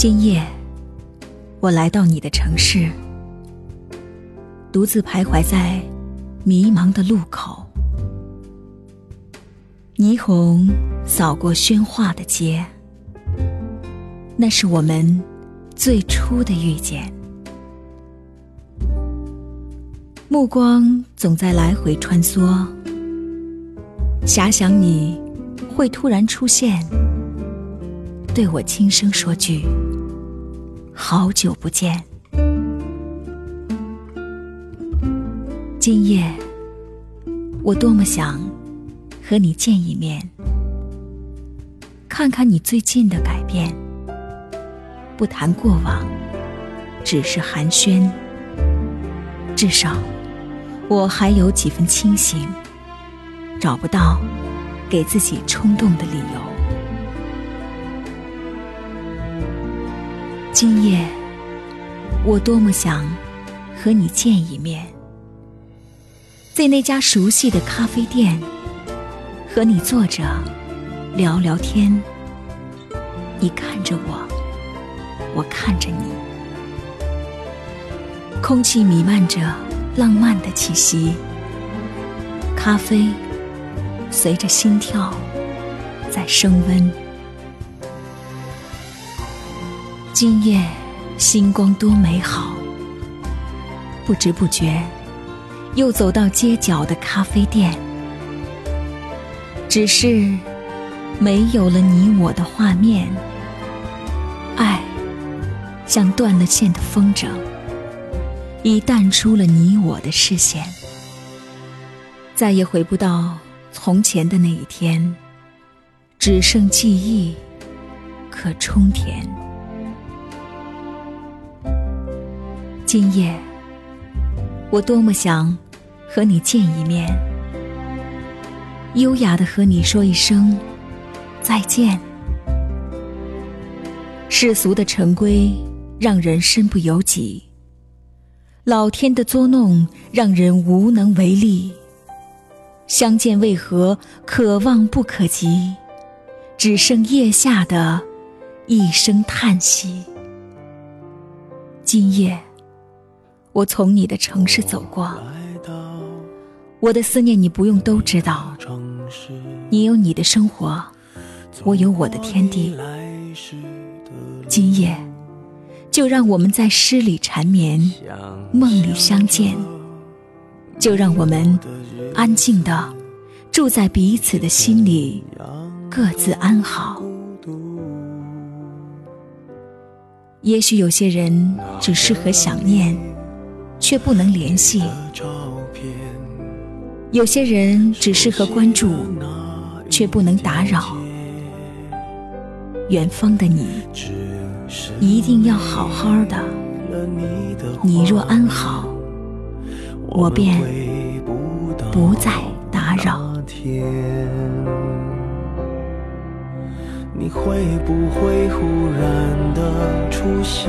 今夜，我来到你的城市，独自徘徊在迷茫的路口。霓虹扫过喧哗的街，那是我们最初的遇见。目光总在来回穿梭，遐想你会突然出现，对我轻声说句。好久不见，今夜我多么想和你见一面，看看你最近的改变。不谈过往，只是寒暄。至少我还有几分清醒，找不到给自己冲动的理由。今夜，我多么想和你见一面，在那家熟悉的咖啡店，和你坐着聊聊天。你看着我，我看着你，空气弥漫着浪漫的气息，咖啡随着心跳在升温。今夜星光多美好，不知不觉又走到街角的咖啡店，只是没有了你我的画面，爱像断了线的风筝，已淡出了你我的视线，再也回不到从前的那一天，只剩记忆可充填。今夜，我多么想和你见一面，优雅的和你说一声再见。世俗的陈规让人身不由己，老天的捉弄让人无能为力。相见为何可望不可及，只剩夜下的一声叹息。今夜。我从你的城市走过，我的思念你不用都知道。你有你的生活，我有我的天地。今夜，就让我们在诗里缠绵，梦里相见。就让我们安静的住在彼此的心里，各自安好。也许有些人只适合想念。却不能联系。有些人只适合关注，却不能打扰。远方的你，一定要好好的。你若安好，我便不再打扰。你会不会忽然的出现？